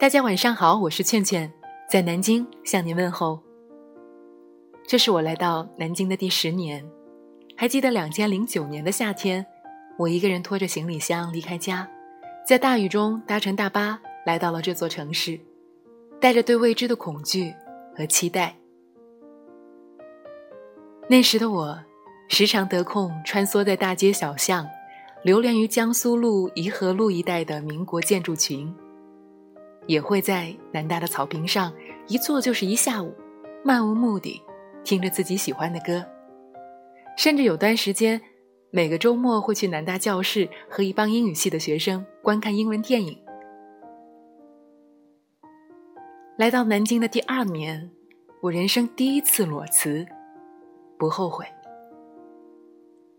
大家晚上好，我是劝劝，在南京向您问候。这是我来到南京的第十年，还记得两千零九年的夏天，我一个人拖着行李箱离开家，在大雨中搭乘大巴来到了这座城市，带着对未知的恐惧和期待。那时的我，时常得空穿梭在大街小巷，流连于江苏路、颐和路一带的民国建筑群。也会在南大的草坪上一坐就是一下午，漫无目的，听着自己喜欢的歌。甚至有段时间，每个周末会去南大教室和一帮英语系的学生观看英文电影。来到南京的第二年，我人生第一次裸辞，不后悔。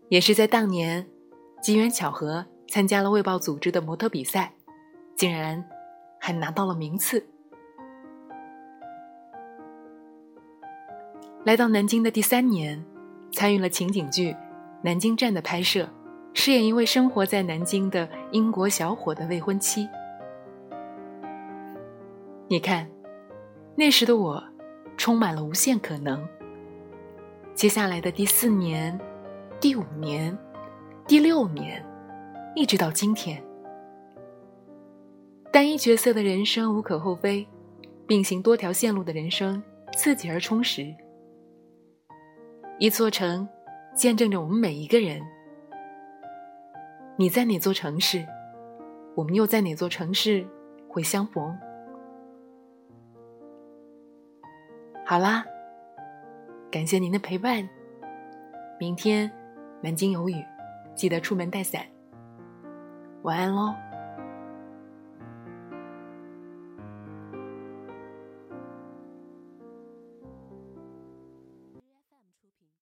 也是在当年，机缘巧合参加了《卫报》组织的模特比赛，竟然。还拿到了名次。来到南京的第三年，参与了情景剧《南京站》的拍摄，饰演一位生活在南京的英国小伙的未婚妻。你看，那时的我，充满了无限可能。接下来的第四年、第五年、第六年，一直到今天。单一角色的人生无可厚非，并行多条线路的人生刺激而充实。一座城，见证着我们每一个人。你在哪座城市？我们又在哪座城市会相逢？好啦，感谢您的陪伴。明天南京有雨，记得出门带伞。晚安喽。